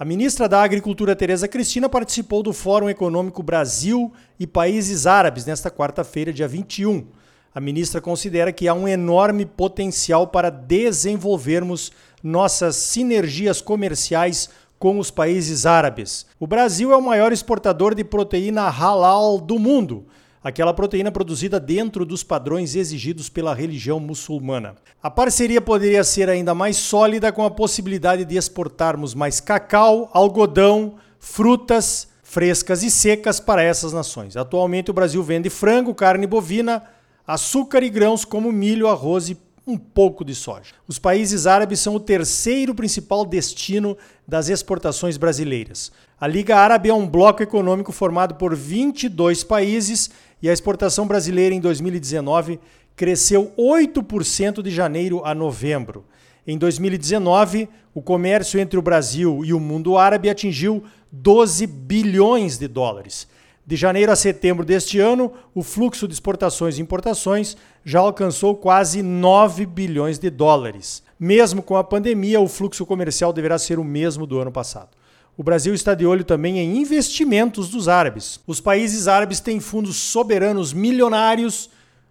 A ministra da Agricultura, Tereza Cristina, participou do Fórum Econômico Brasil e Países Árabes nesta quarta-feira, dia 21. A ministra considera que há um enorme potencial para desenvolvermos nossas sinergias comerciais com os países árabes. O Brasil é o maior exportador de proteína halal do mundo aquela proteína produzida dentro dos padrões exigidos pela religião muçulmana. A parceria poderia ser ainda mais sólida com a possibilidade de exportarmos mais cacau, algodão, frutas frescas e secas para essas nações. Atualmente o Brasil vende frango, carne bovina, açúcar e grãos como milho, arroz e um pouco de soja. Os países árabes são o terceiro principal destino das exportações brasileiras. A Liga Árabe é um bloco econômico formado por 22 países e a exportação brasileira em 2019 cresceu 8% de janeiro a novembro. Em 2019, o comércio entre o Brasil e o mundo árabe atingiu 12 bilhões de dólares. De janeiro a setembro deste ano, o fluxo de exportações e importações já alcançou quase 9 bilhões de dólares. Mesmo com a pandemia, o fluxo comercial deverá ser o mesmo do ano passado. O Brasil está de olho também em investimentos dos árabes. Os países árabes têm fundos soberanos milionários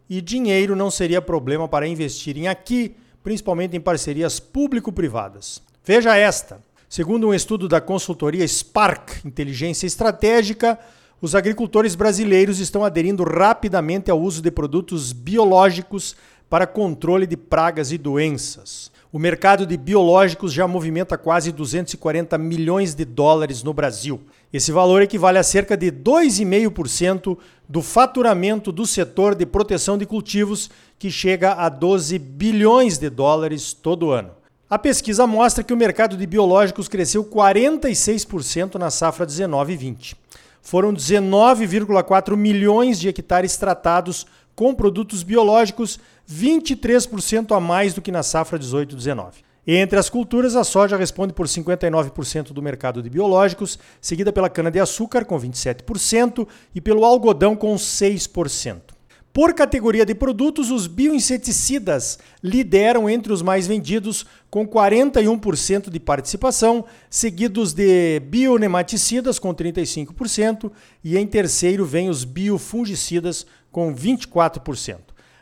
e dinheiro não seria problema para investirem aqui, principalmente em parcerias público-privadas. Veja esta. Segundo um estudo da consultoria Spark Inteligência Estratégica, os agricultores brasileiros estão aderindo rapidamente ao uso de produtos biológicos para controle de pragas e doenças. O mercado de biológicos já movimenta quase 240 milhões de dólares no Brasil. Esse valor equivale a cerca de 2,5% do faturamento do setor de proteção de cultivos, que chega a 12 bilhões de dólares todo ano. A pesquisa mostra que o mercado de biológicos cresceu 46% na safra 19 e 20. Foram 19,4 milhões de hectares tratados com produtos biológicos 23% a mais do que na safra 18-19. Entre as culturas, a soja responde por 59% do mercado de biológicos, seguida pela cana-de-açúcar, com 27%, e pelo algodão, com 6%. Por categoria de produtos, os bioinseticidas lideram entre os mais vendidos, com 41% de participação, seguidos de bionematicidas, com 35%, e em terceiro vem os biofungicidas, com 24%.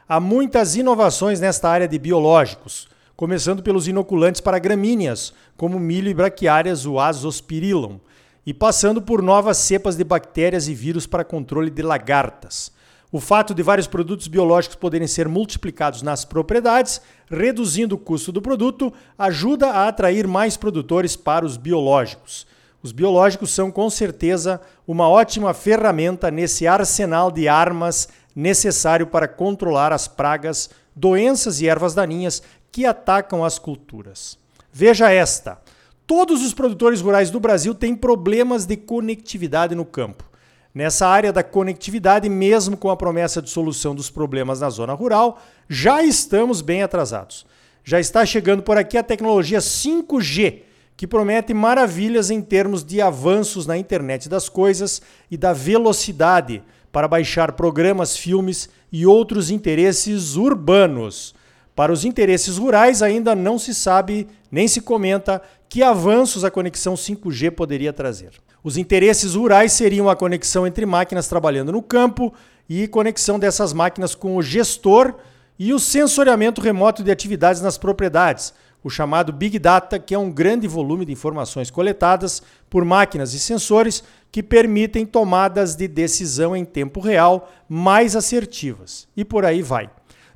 Há muitas inovações nesta área de biológicos, começando pelos inoculantes para gramíneas, como milho e braquiárias, o azospirillum, e passando por novas cepas de bactérias e vírus para controle de lagartas. O fato de vários produtos biológicos poderem ser multiplicados nas propriedades, reduzindo o custo do produto, ajuda a atrair mais produtores para os biológicos. Os biológicos são com certeza uma ótima ferramenta nesse arsenal de armas necessário para controlar as pragas, doenças e ervas daninhas que atacam as culturas. Veja esta: todos os produtores rurais do Brasil têm problemas de conectividade no campo. Nessa área da conectividade, mesmo com a promessa de solução dos problemas na zona rural, já estamos bem atrasados. Já está chegando por aqui a tecnologia 5G, que promete maravilhas em termos de avanços na internet das coisas e da velocidade para baixar programas, filmes e outros interesses urbanos. Para os interesses rurais, ainda não se sabe nem se comenta que avanços a conexão 5G poderia trazer. Os interesses rurais seriam a conexão entre máquinas trabalhando no campo e conexão dessas máquinas com o gestor e o sensoriamento remoto de atividades nas propriedades, o chamado Big Data, que é um grande volume de informações coletadas por máquinas e sensores que permitem tomadas de decisão em tempo real mais assertivas. E por aí vai.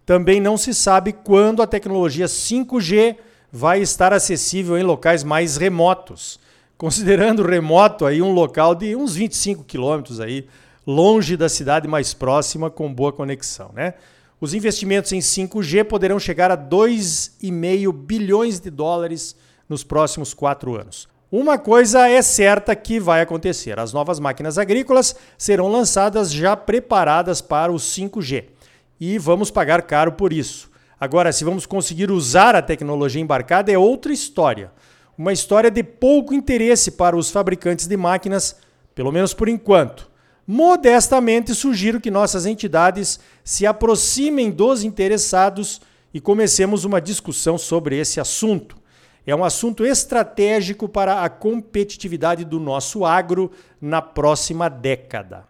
Também não se sabe quando a tecnologia 5G vai estar acessível em locais mais remotos. Considerando remoto aí um local de uns 25 quilômetros aí, longe da cidade mais próxima com boa conexão, né? Os investimentos em 5G poderão chegar a 2,5 bilhões de dólares nos próximos quatro anos. Uma coisa é certa que vai acontecer: as novas máquinas agrícolas serão lançadas já preparadas para o 5G. E vamos pagar caro por isso. Agora, se vamos conseguir usar a tecnologia embarcada, é outra história. Uma história de pouco interesse para os fabricantes de máquinas, pelo menos por enquanto. Modestamente, sugiro que nossas entidades se aproximem dos interessados e comecemos uma discussão sobre esse assunto. É um assunto estratégico para a competitividade do nosso agro na próxima década.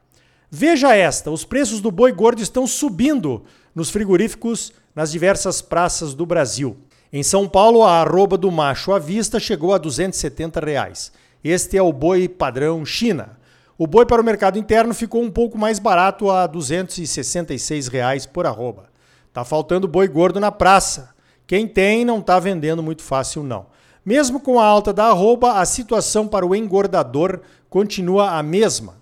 Veja esta: os preços do boi gordo estão subindo nos frigoríficos nas diversas praças do Brasil. Em São Paulo, a arroba do macho à vista chegou a 270 reais. Este é o boi padrão China. O boi para o mercado interno ficou um pouco mais barato a 266 reais por arroba. Tá faltando boi gordo na praça. Quem tem não está vendendo muito fácil não. Mesmo com a alta da arroba, a situação para o engordador continua a mesma.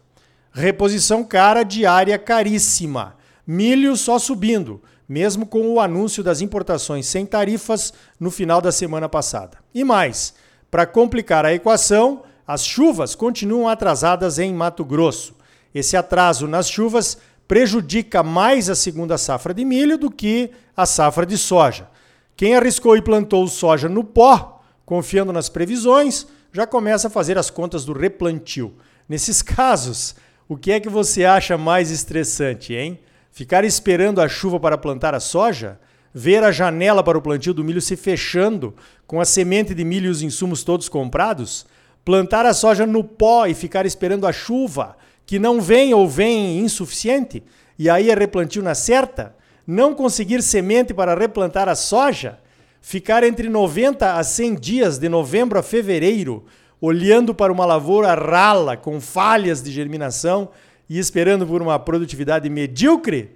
Reposição cara diária caríssima. Milho só subindo, mesmo com o anúncio das importações sem tarifas no final da semana passada. E mais, para complicar a equação, as chuvas continuam atrasadas em Mato Grosso. Esse atraso nas chuvas prejudica mais a segunda safra de milho do que a safra de soja. Quem arriscou e plantou soja no pó, confiando nas previsões, já começa a fazer as contas do replantio. Nesses casos, o que é que você acha mais estressante, hein? Ficar esperando a chuva para plantar a soja? Ver a janela para o plantio do milho se fechando, com a semente de milho e os insumos todos comprados? Plantar a soja no pó e ficar esperando a chuva, que não vem ou vem insuficiente, e aí é replantio na certa? Não conseguir semente para replantar a soja? Ficar entre 90 a 100 dias, de novembro a fevereiro, olhando para uma lavoura rala, com falhas de germinação e esperando por uma produtividade medíocre?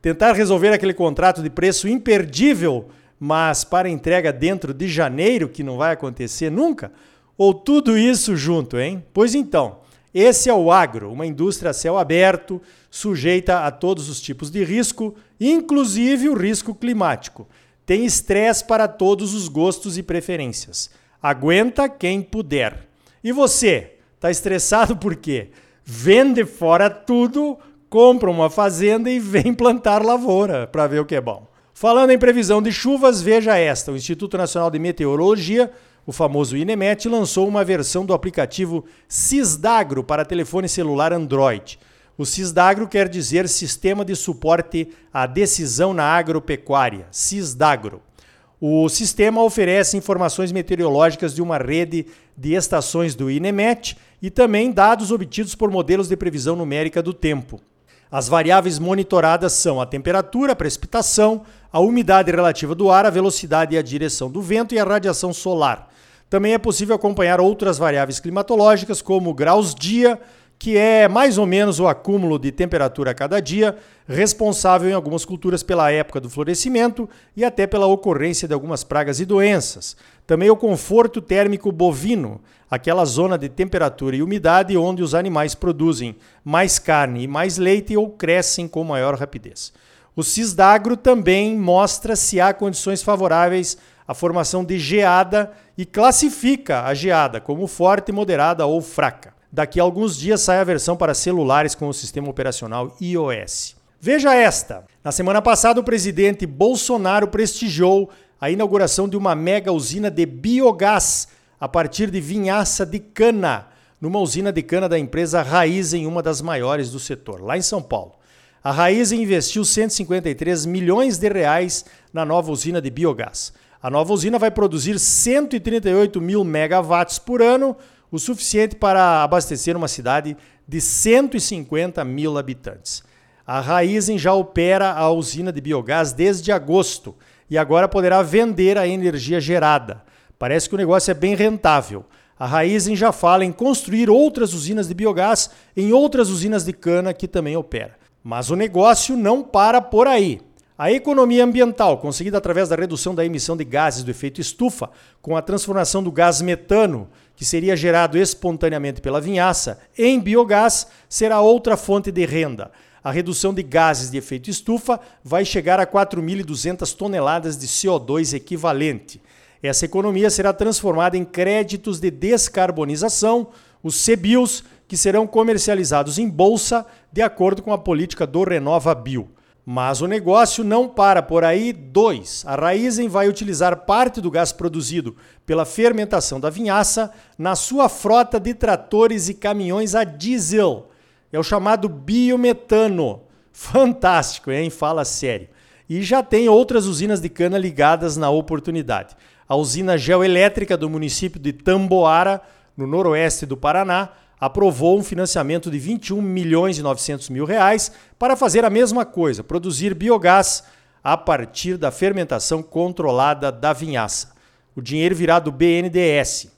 Tentar resolver aquele contrato de preço imperdível, mas para entrega dentro de janeiro, que não vai acontecer nunca? Ou tudo isso junto, hein? Pois então, esse é o agro, uma indústria a céu aberto, sujeita a todos os tipos de risco, inclusive o risco climático. Tem estresse para todos os gostos e preferências. Aguenta quem puder. E você, tá estressado por quê? Vende fora tudo, compra uma fazenda e vem plantar lavoura para ver o que é bom. Falando em previsão de chuvas, veja esta: o Instituto Nacional de Meteorologia o famoso Inemet lançou uma versão do aplicativo Cisdagro para telefone celular Android. O Cisdagro quer dizer Sistema de Suporte à Decisão na Agropecuária, Cisdagro. O sistema oferece informações meteorológicas de uma rede de estações do INEMET e também dados obtidos por modelos de previsão numérica do tempo. As variáveis monitoradas são a temperatura, a precipitação, a umidade relativa do ar, a velocidade e a direção do vento e a radiação solar. Também é possível acompanhar outras variáveis climatológicas, como graus dia, que é mais ou menos o acúmulo de temperatura a cada dia, responsável em algumas culturas pela época do florescimento e até pela ocorrência de algumas pragas e doenças. Também o conforto térmico bovino, aquela zona de temperatura e umidade onde os animais produzem mais carne e mais leite ou crescem com maior rapidez. O Cisdagro também mostra se há condições favoráveis a formação de geada e classifica a geada como forte, moderada ou fraca. Daqui a alguns dias sai a versão para celulares com o sistema operacional iOS. Veja esta: na semana passada, o presidente Bolsonaro prestigiou a inauguração de uma mega usina de biogás a partir de vinhaça de cana, numa usina de cana da empresa Raizen, uma das maiores do setor, lá em São Paulo. A Raizen investiu 153 milhões de reais na nova usina de biogás. A nova usina vai produzir 138 mil megawatts por ano, o suficiente para abastecer uma cidade de 150 mil habitantes. A Raizen já opera a usina de biogás desde agosto e agora poderá vender a energia gerada. Parece que o negócio é bem rentável. A Raizen já fala em construir outras usinas de biogás em outras usinas de cana que também opera. Mas o negócio não para por aí. A economia ambiental, conseguida através da redução da emissão de gases do efeito estufa, com a transformação do gás metano, que seria gerado espontaneamente pela vinhaça, em biogás, será outra fonte de renda. A redução de gases de efeito estufa vai chegar a 4.200 toneladas de CO2 equivalente. Essa economia será transformada em créditos de descarbonização, os CBIOS, que serão comercializados em bolsa de acordo com a política do Renova Bio. Mas o negócio não para por aí. Dois, a Raizen vai utilizar parte do gás produzido pela fermentação da vinhaça na sua frota de tratores e caminhões a diesel. É o chamado biometano. Fantástico, hein? Fala sério. E já tem outras usinas de cana ligadas na oportunidade. A usina geoelétrica do município de Tamboara, no noroeste do Paraná, aprovou um financiamento de 21 milhões e 900 mil reais para fazer a mesma coisa, produzir biogás a partir da fermentação controlada da vinhaça. O dinheiro virá do BNDES.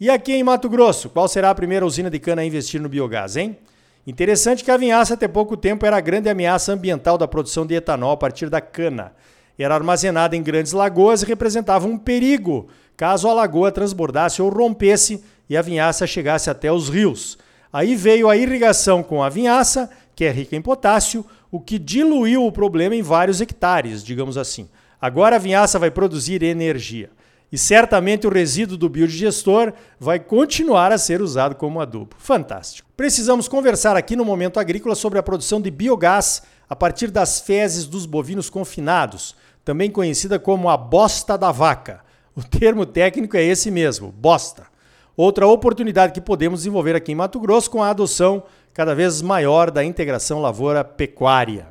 E aqui em Mato Grosso, qual será a primeira usina de cana a investir no biogás, hein? Interessante que a vinhaça até pouco tempo era a grande ameaça ambiental da produção de etanol a partir da cana. Era armazenada em grandes lagoas e representava um perigo caso a lagoa transbordasse ou rompesse e a vinhaça chegasse até os rios. Aí veio a irrigação com a vinhaça, que é rica em potássio, o que diluiu o problema em vários hectares, digamos assim. Agora a vinhaça vai produzir energia. E certamente o resíduo do biodigestor vai continuar a ser usado como adubo. Fantástico. Precisamos conversar aqui no Momento Agrícola sobre a produção de biogás a partir das fezes dos bovinos confinados, também conhecida como a bosta da vaca. O termo técnico é esse mesmo, bosta. Outra oportunidade que podemos desenvolver aqui em Mato Grosso com a adoção cada vez maior da integração lavoura-pecuária.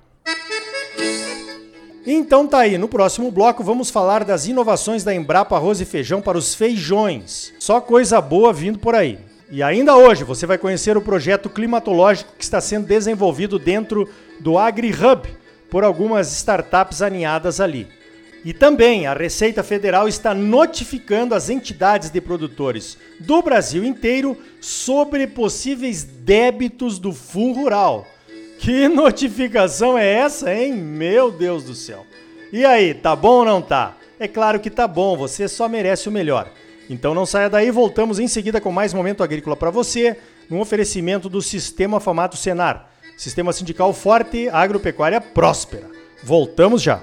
Então tá aí, no próximo bloco vamos falar das inovações da Embrapa Arroz e Feijão para os feijões. Só coisa boa vindo por aí. E ainda hoje você vai conhecer o projeto climatológico que está sendo desenvolvido dentro do AgriHub por algumas startups aninhadas ali. E também a Receita Federal está notificando as entidades de produtores do Brasil inteiro sobre possíveis débitos do Fundo Rural. Que notificação é essa, hein? Meu Deus do céu. E aí, tá bom ou não tá? É claro que tá bom, você só merece o melhor. Então não saia daí, voltamos em seguida com mais momento agrícola para você, no oferecimento do Sistema Famato Senar. Sistema sindical forte, agropecuária próspera. Voltamos já.